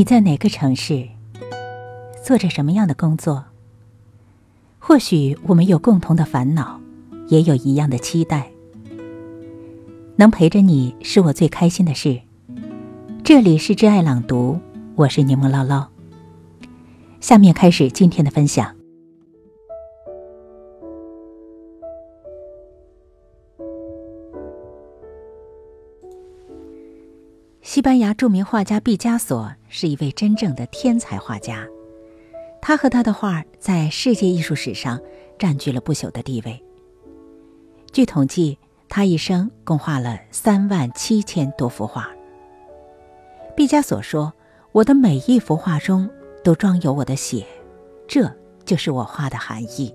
你在哪个城市？做着什么样的工作？或许我们有共同的烦恼，也有一样的期待。能陪着你是我最开心的事。这里是挚爱朗读，我是柠檬捞捞。下面开始今天的分享。西班牙著名画家毕加索是一位真正的天才画家，他和他的画在世界艺术史上占据了不朽的地位。据统计，他一生共画了三万七千多幅画。毕加索说：“我的每一幅画中都装有我的血，这就是我画的含义。”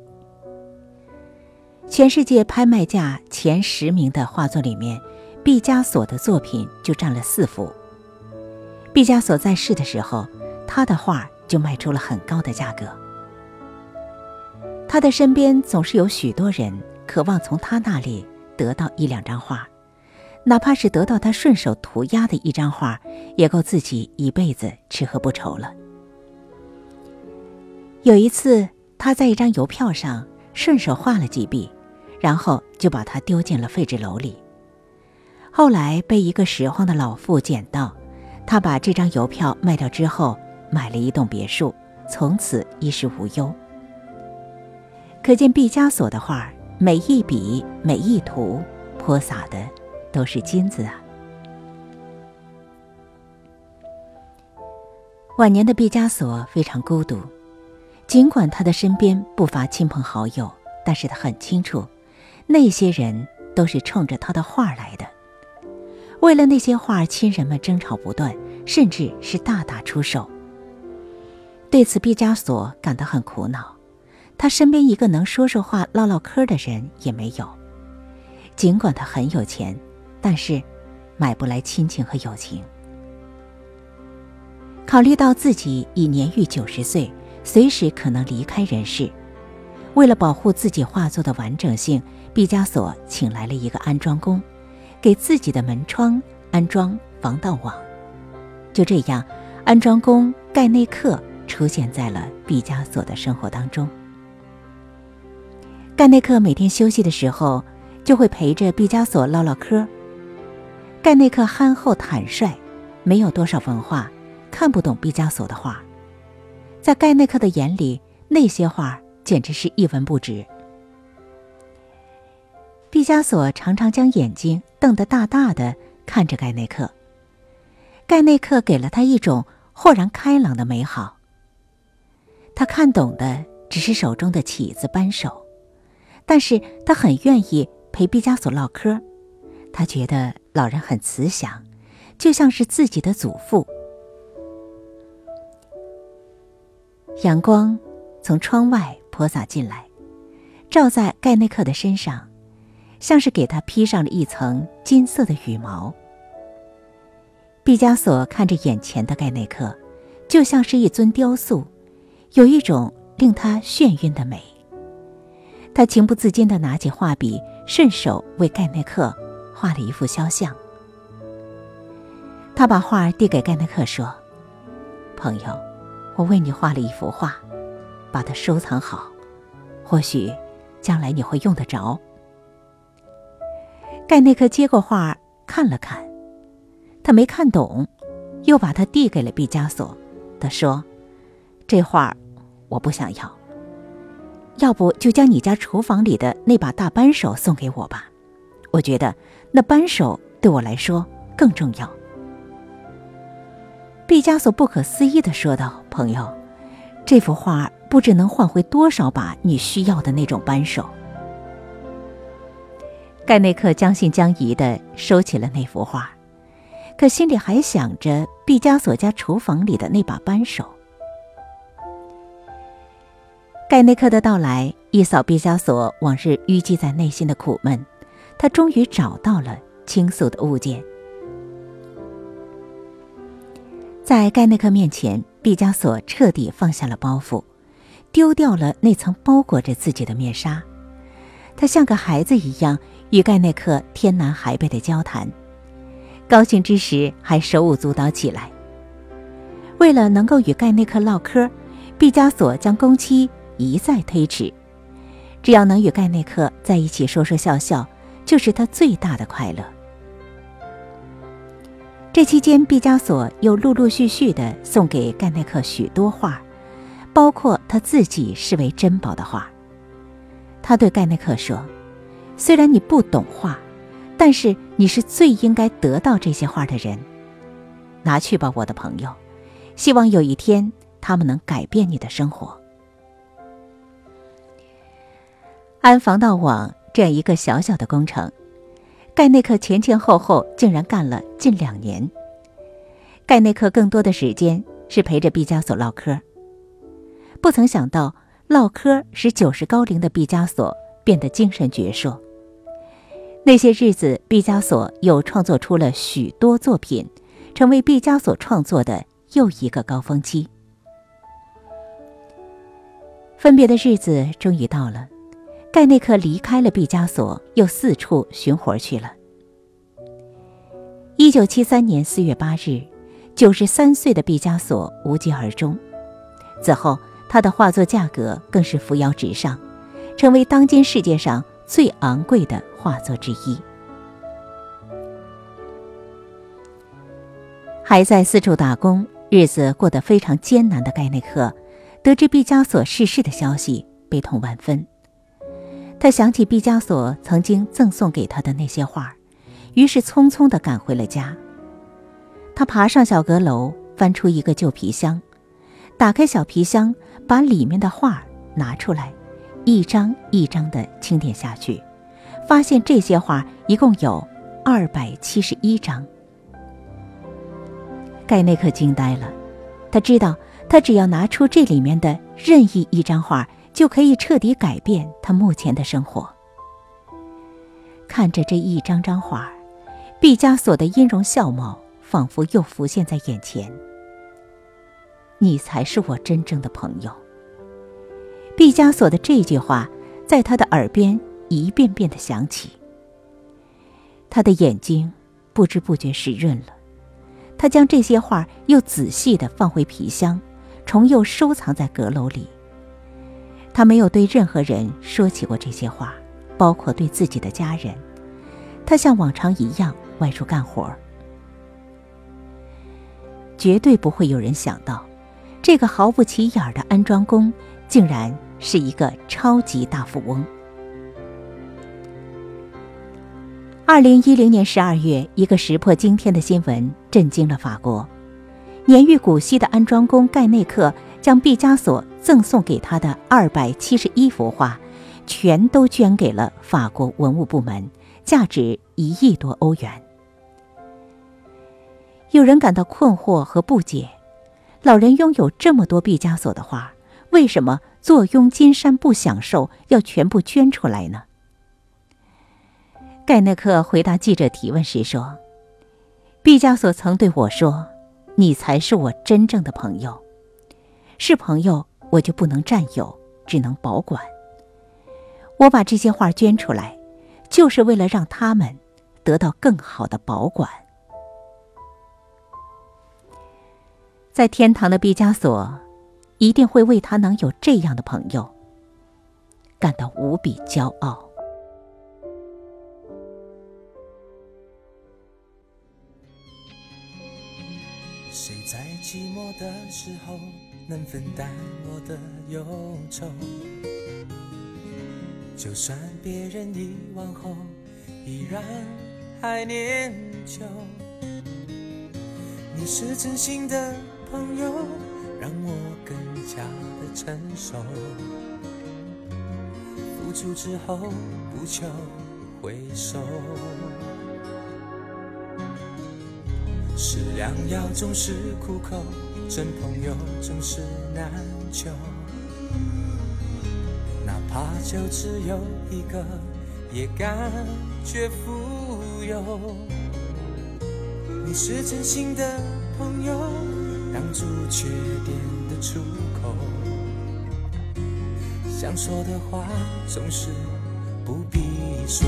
全世界拍卖价前十名的画作里面。毕加索的作品就占了四幅。毕加索在世的时候，他的画就卖出了很高的价格。他的身边总是有许多人渴望从他那里得到一两张画，哪怕是得到他顺手涂鸦的一张画，也够自己一辈子吃喝不愁了。有一次，他在一张邮票上顺手画了几笔，然后就把它丢进了废纸篓里。后来被一个拾荒的老妇捡到，他把这张邮票卖掉之后，买了一栋别墅，从此衣食无忧。可见毕加索的画，每一笔每一图，泼洒的都是金子啊！晚年的毕加索非常孤独，尽管他的身边不乏亲朋好友，但是他很清楚，那些人都是冲着他的画来的。为了那些画，亲人们争吵不断，甚至是大打出手。对此，毕加索感到很苦恼。他身边一个能说说话、唠唠嗑的人也没有。尽管他很有钱，但是买不来亲情和友情。考虑到自己已年逾九十岁，随时可能离开人世，为了保护自己画作的完整性，毕加索请来了一个安装工。给自己的门窗安装防盗网，就这样，安装工盖内克出现在了毕加索的生活当中。盖内克每天休息的时候，就会陪着毕加索唠唠嗑。盖内克憨厚坦率，没有多少文化，看不懂毕加索的画。在盖内克的眼里，那些画简直是一文不值。毕加索常常将眼睛瞪得大大的看着盖内克。盖内克给了他一种豁然开朗的美好。他看懂的只是手中的起子扳手，但是他很愿意陪毕加索唠嗑。他觉得老人很慈祥，就像是自己的祖父。阳光从窗外泼洒进来，照在盖内克的身上。像是给他披上了一层金色的羽毛。毕加索看着眼前的盖内克，就像是一尊雕塑，有一种令他眩晕的美。他情不自禁地拿起画笔，顺手为盖内克画了一幅肖像。他把画递给盖内克说：“朋友，我为你画了一幅画，把它收藏好，或许将来你会用得着。”盖内克接过画看了看，他没看懂，又把它递给了毕加索。他说：“这画我不想要，要不就将你家厨房里的那把大扳手送给我吧。我觉得那扳手对我来说更重要。”毕加索不可思议的说道：“朋友，这幅画不知能换回多少把你需要的那种扳手。”盖内克将信将疑地收起了那幅画，可心里还想着毕加索家厨房里的那把扳手。盖内克的到来一扫毕加索往日淤积在内心的苦闷，他终于找到了倾诉的物件。在盖内克面前，毕加索彻底放下了包袱，丢掉了那层包裹着自己的面纱，他像个孩子一样。与盖内克天南海北的交谈，高兴之时还手舞足蹈起来。为了能够与盖内克唠嗑，毕加索将工期一再推迟。只要能与盖内克在一起说说笑笑，就是他最大的快乐。这期间，毕加索又陆陆续续的送给盖内克许多画，包括他自己视为珍宝的画。他对盖内克说：“虽然你不懂画，但是你是最应该得到这些画的人。拿去吧，我的朋友。希望有一天他们能改变你的生活。”安防盗网这样一个小小的工程。盖内克前前后后竟然干了近两年。盖内克更多的时间是陪着毕加索唠嗑。不曾想到，唠嗑使九十高龄的毕加索变得精神矍铄。那些日子，毕加索又创作出了许多作品，成为毕加索创作的又一个高峰期。分别的日子终于到了。盖内克离开了毕加索，又四处寻活去了。一九七三年四月八日，九十三岁的毕加索无疾而终。此后，他的画作价格更是扶摇直上，成为当今世界上最昂贵的画作之一。还在四处打工，日子过得非常艰难的盖内克，得知毕加索逝世的消息，悲痛万分。他想起毕加索曾经赠送给他的那些画，于是匆匆地赶回了家。他爬上小阁楼，翻出一个旧皮箱，打开小皮箱，把里面的画拿出来，一张一张地清点下去，发现这些画一共有二百七十一张。盖内克惊呆了，他知道，他只要拿出这里面的任意一张画。就可以彻底改变他目前的生活。看着这一张张画，毕加索的音容笑貌仿佛又浮现在眼前。你才是我真正的朋友。毕加索的这句话在他的耳边一遍遍的响起。他的眼睛不知不觉湿润了，他将这些画又仔细的放回皮箱，重又收藏在阁楼里。他没有对任何人说起过这些话，包括对自己的家人。他像往常一样外出干活绝对不会有人想到，这个毫不起眼的安装工竟然是一个超级大富翁。二零一零年十二月，一个石破惊天的新闻震惊了法国：年逾古稀的安装工盖内克。将毕加索赠送给他的二百七十一幅画，全都捐给了法国文物部门，价值一亿多欧元。有人感到困惑和不解：老人拥有这么多毕加索的画，为什么坐拥金山不享受，要全部捐出来呢？盖内克回答记者提问时说：“毕加索曾对我说，你才是我真正的朋友。”是朋友，我就不能占有，只能保管。我把这些画捐出来，就是为了让他们得到更好的保管。在天堂的毕加索，一定会为他能有这样的朋友感到无比骄傲。在寂寞的时候？能分担我的忧愁，就算别人遗忘后，依然还念旧。你是真心的朋友，让我更加的成熟。付出之后不求回收，是良药总是苦口。真朋友总是难求，哪怕就只有一个，也感觉富有。你是真心的朋友，挡住缺点的出口。想说的话总是不必说。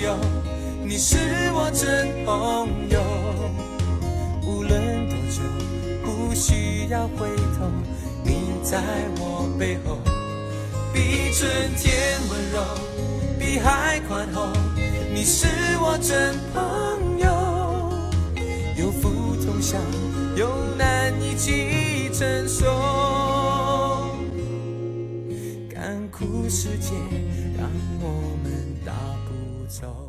由，你是我真朋友。无论多久，不需要回头，你在我背后，比春天温柔，比海宽厚。你是我真朋友，有福同享，有难一起承受。干枯世界，让我们走。